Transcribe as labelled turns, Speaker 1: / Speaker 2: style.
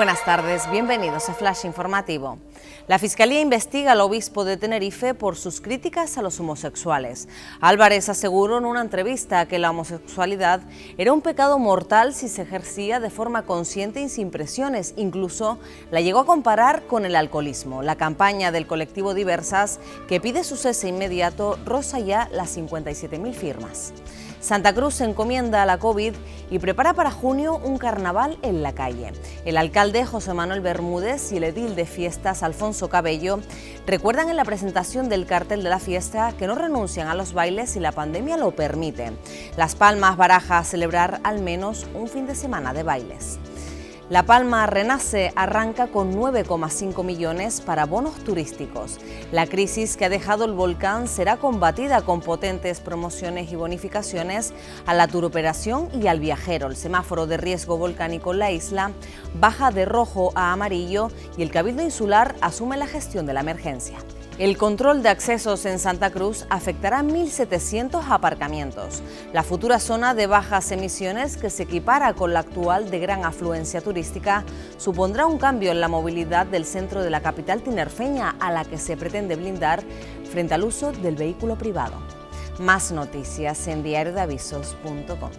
Speaker 1: Buenas tardes, bienvenidos a Flash Informativo. La Fiscalía investiga al obispo de Tenerife por sus críticas a los homosexuales. Álvarez aseguró en una entrevista que la homosexualidad era un pecado mortal si se ejercía de forma consciente y sin presiones. Incluso la llegó a comparar con el alcoholismo. La campaña del colectivo Diversas, que pide su cese inmediato, roza ya las 57.000 firmas. Santa Cruz se encomienda a la COVID y prepara para junio un carnaval en la calle. El alcalde José Manuel Bermúdez y el edil de fiestas Alfonso Cabello recuerdan en la presentación del cartel de la fiesta que no renuncian a los bailes si la pandemia lo permite. Las Palmas baraja celebrar al menos un fin de semana de bailes. La Palma Renace arranca con 9,5 millones para bonos turísticos. La crisis que ha dejado el volcán será combatida con potentes promociones y bonificaciones a la turoperación y al viajero. El semáforo de riesgo volcánico en la isla baja de rojo a amarillo y el Cabildo Insular asume la gestión de la emergencia. El control de accesos en Santa Cruz afectará 1.700 aparcamientos. La futura zona de bajas emisiones, que se equipara con la actual de gran afluencia turística, supondrá un cambio en la movilidad del centro de la capital tinerfeña, a la que se pretende blindar frente al uso del vehículo privado. Más noticias en diariodeavisos.com.